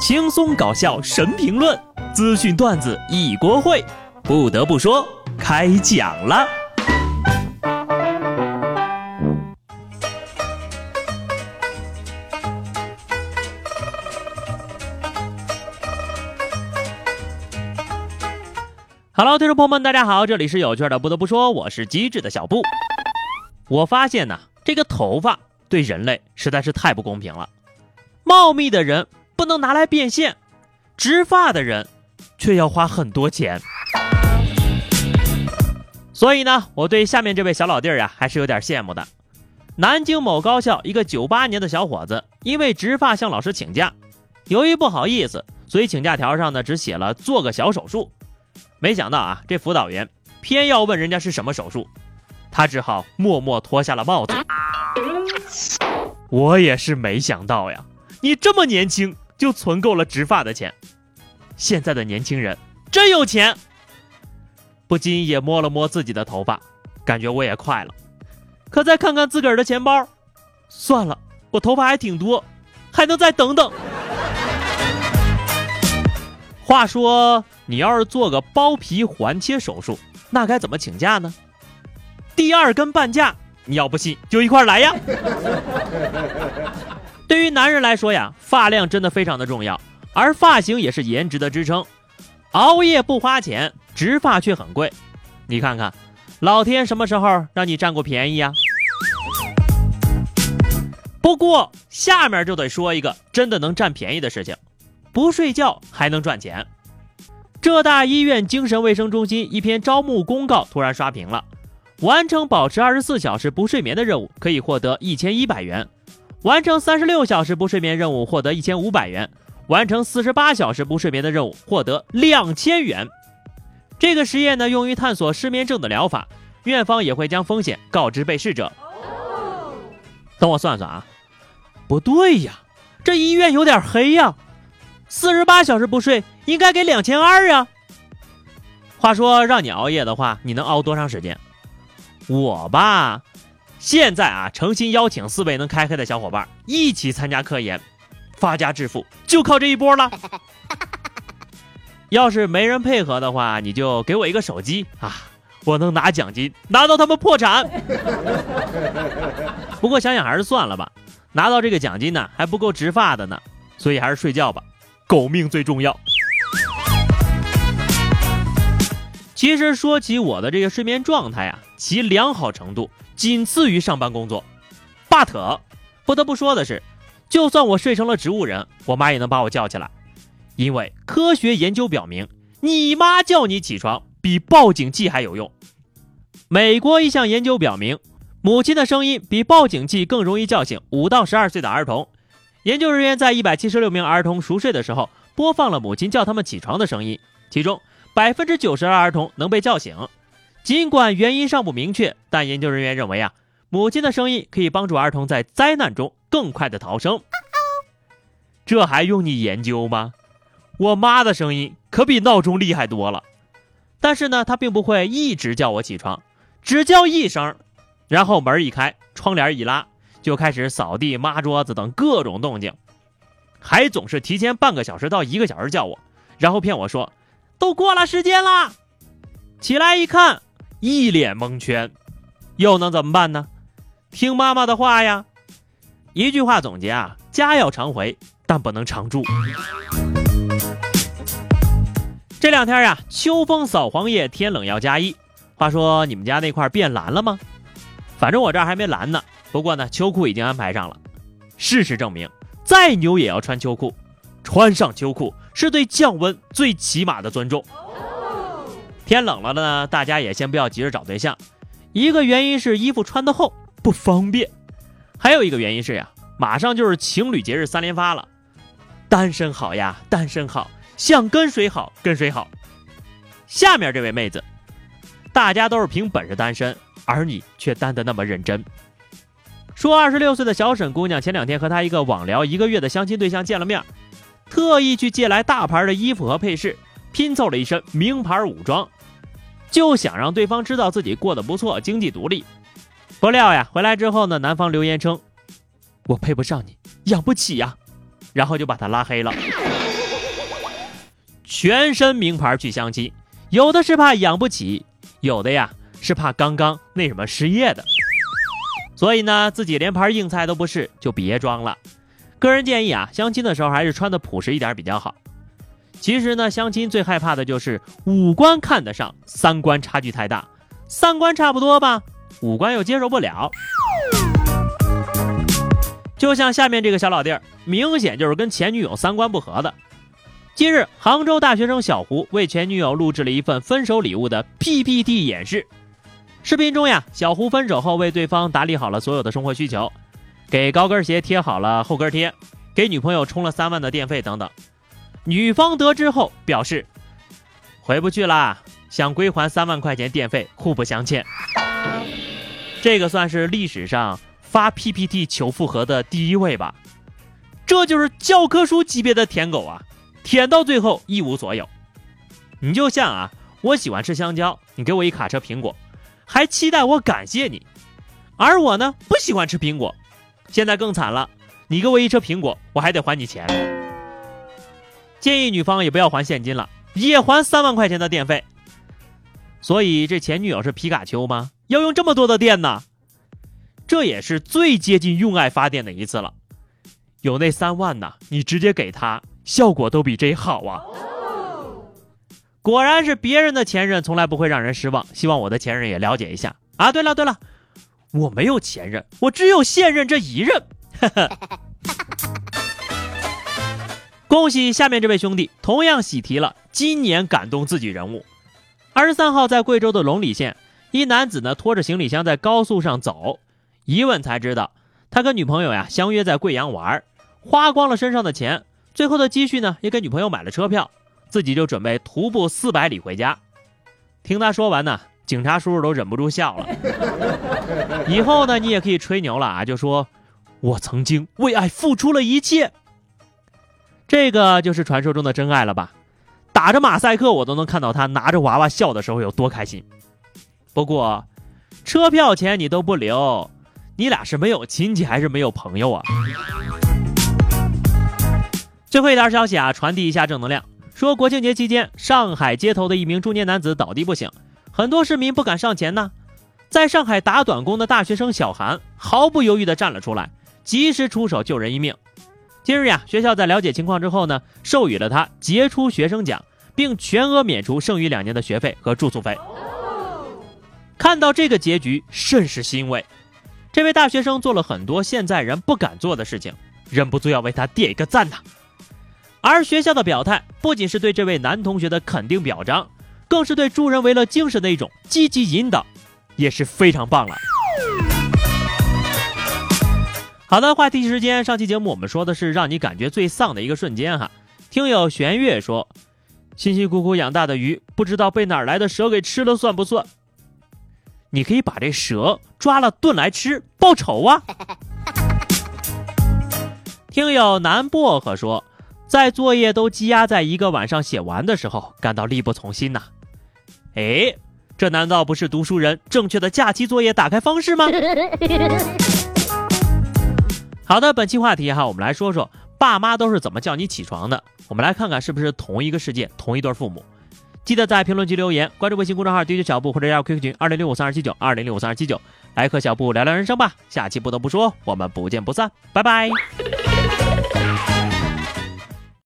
轻松搞笑神评论，资讯段子一锅烩。不得不说，开讲了。Hello，听众朋友们，大家好，这里是有趣的。不得不说，我是机智的小布。我发现呢，这个头发对人类实在是太不公平了。茂密的人不能拿来变现，植发的人却要花很多钱。所以呢，我对下面这位小老弟儿啊，还是有点羡慕的。南京某高校一个九八年的小伙子，因为植发向老师请假，由于不好意思，所以请假条上呢只写了做个小手术。没想到啊，这辅导员偏要问人家是什么手术，他只好默默脱下了帽子。我也是没想到呀。你这么年轻就存够了植发的钱，现在的年轻人真有钱。不禁也摸了摸自己的头发，感觉我也快了。可再看看自个儿的钱包，算了，我头发还挺多，还能再等等。话说，你要是做个包皮环切手术，那该怎么请假呢？第二根半价，你要不信就一块来呀。对于男人来说呀，发量真的非常的重要，而发型也是颜值的支撑。熬夜不花钱，植发却很贵。你看看，老天什么时候让你占过便宜呀？不过下面就得说一个真的能占便宜的事情：不睡觉还能赚钱。浙大医院精神卫生中心一篇招募公告突然刷屏了，完成保持二十四小时不睡眠的任务可以获得一千一百元。完成三十六小时不睡眠任务，获得一千五百元；完成四十八小时不睡眠的任务，获得两千元。这个实验呢，用于探索失眠症的疗法。院方也会将风险告知被试者。等我算算啊，不对呀，这医院有点黑呀。四十八小时不睡，应该给两千二呀。话说，让你熬夜的话，你能熬多长时间？我吧。现在啊，诚心邀请四位能开黑的小伙伴一起参加科研，发家致富就靠这一波了。要是没人配合的话，你就给我一个手机啊，我能拿奖金拿到他们破产。不过想想还是算了吧，拿到这个奖金呢还不够植发的呢，所以还是睡觉吧，狗命最重要。其实说起我的这个睡眠状态啊，其良好程度。仅次于上班工作，but 不得不说的是，就算我睡成了植物人，我妈也能把我叫起来，因为科学研究表明，你妈叫你起床比报警器还有用。美国一项研究表明，母亲的声音比报警器更容易叫醒五到十二岁的儿童。研究人员在一百七十六名儿童熟睡的时候，播放了母亲叫他们起床的声音，其中百分之九十的儿童能被叫醒。尽管原因尚不明确，但研究人员认为啊，母亲的声音可以帮助儿童在灾难中更快的逃生。这还用你研究吗？我妈的声音可比闹钟厉害多了。但是呢，她并不会一直叫我起床，只叫一声，然后门一开，窗帘一拉，就开始扫地、抹桌子等各种动静，还总是提前半个小时到一个小时叫我，然后骗我说都过了时间了。起来一看。一脸蒙圈，又能怎么办呢？听妈妈的话呀！一句话总结啊，家要常回，但不能常住。这两天呀，秋风扫黄叶，天冷要加衣。话说你们家那块变蓝了吗？反正我这儿还没蓝呢。不过呢，秋裤已经安排上了。事实证明，再牛也要穿秋裤，穿上秋裤是对降温最起码的尊重。天冷了呢，大家也先不要急着找对象。一个原因是衣服穿得厚不方便，还有一个原因是呀，马上就是情侣节日三连发了。单身好呀，单身好，想跟谁好跟谁好。下面这位妹子，大家都是凭本事单身，而你却单得那么认真。说二十六岁的小沈姑娘前两天和她一个网聊一个月的相亲对象见了面，特意去借来大牌的衣服和配饰，拼凑了一身名牌武装。就想让对方知道自己过得不错，经济独立。不料呀，回来之后呢，男方留言称：“我配不上你，养不起呀。”然后就把他拉黑了。全身名牌去相亲，有的是怕养不起，有的呀是怕刚刚那什么失业的。所以呢，自己连盘硬菜都不是，就别装了。个人建议啊，相亲的时候还是穿的朴实一点比较好。其实呢，相亲最害怕的就是五官看得上，三观差距太大。三观差不多吧，五官又接受不了。就像下面这个小老弟儿，明显就是跟前女友三观不合的。近日，杭州大学生小胡为前女友录制了一份分手礼物的 PPT 演示。视频中呀，小胡分手后为对方打理好了所有的生活需求，给高跟鞋贴好了后跟贴，给女朋友充了三万的电费等等。女方得知后表示，回不去啦，想归还三万块钱电费，互不相欠。这个算是历史上。发 PPT 求复合的第一位吧，这就是教科书级别的舔狗啊！舔到最后一无所有。你就像啊，我喜欢吃香蕉，你给我一卡车苹果，还期待我感谢你；而我呢，不喜欢吃苹果，现在更惨了，你给我一车苹果，我还得还你钱。建议女方也不要还现金了，也还三万块钱的电费。所以这前女友是皮卡丘吗？要用这么多的电呢？这也是最接近用爱发电的一次了，有那三万呢，你直接给他，效果都比这好啊！果然是别人的前任从来不会让人失望，希望我的前任也了解一下啊！对了对了，我没有前任，我只有现任这一任。恭喜下面这位兄弟，同样喜提了今年感动自己人物。二十三号在贵州的龙里县，一男子呢拖着行李箱在高速上走。一问才知道，他跟女朋友呀相约在贵阳玩，花光了身上的钱，最后的积蓄呢也给女朋友买了车票，自己就准备徒步四百里回家。听他说完呢，警察叔叔都忍不住笑了。以后呢，你也可以吹牛了啊，就说我曾经为爱付出了一切。这个就是传说中的真爱了吧？打着马赛克，我都能看到他拿着娃娃笑的时候有多开心。不过，车票钱你都不留。你俩是没有亲戚还是没有朋友啊？最后一条消息啊，传递一下正能量。说国庆节期间，上海街头的一名中年男子倒地不醒，很多市民不敢上前呢。在上海打短工的大学生小韩毫不犹豫地站了出来，及时出手救人一命。今日呀，学校在了解情况之后呢，授予了他杰出学生奖，并全额免除剩余两年的学费和住宿费。看到这个结局，甚是欣慰。这位大学生做了很多现在人不敢做的事情，忍不住要为他点一个赞呐。而学校的表态不仅是对这位男同学的肯定表彰，更是对助人为乐精神的一种积极引导，也是非常棒了。好的，话题时间，上期节目我们说的是让你感觉最丧的一个瞬间哈。听友玄月说，辛辛苦苦养大的鱼，不知道被哪来的蛇给吃了，算不算？你可以把这蛇抓了炖来吃报仇啊！听友南薄荷说，在作业都积压在一个晚上写完的时候，感到力不从心呐。哎，这难道不是读书人正确的假期作业打开方式吗？好的，本期话题哈，我们来说说爸妈都是怎么叫你起床的。我们来看看是不是同一个世界，同一对父母。记得在评论区留言，关注微信公众号“滴滴小布”或者加入 QQ 群二零六五三二七九二零六五三二七九，来和小布聊聊人生吧。下期不得不说，我们不见不散，拜拜。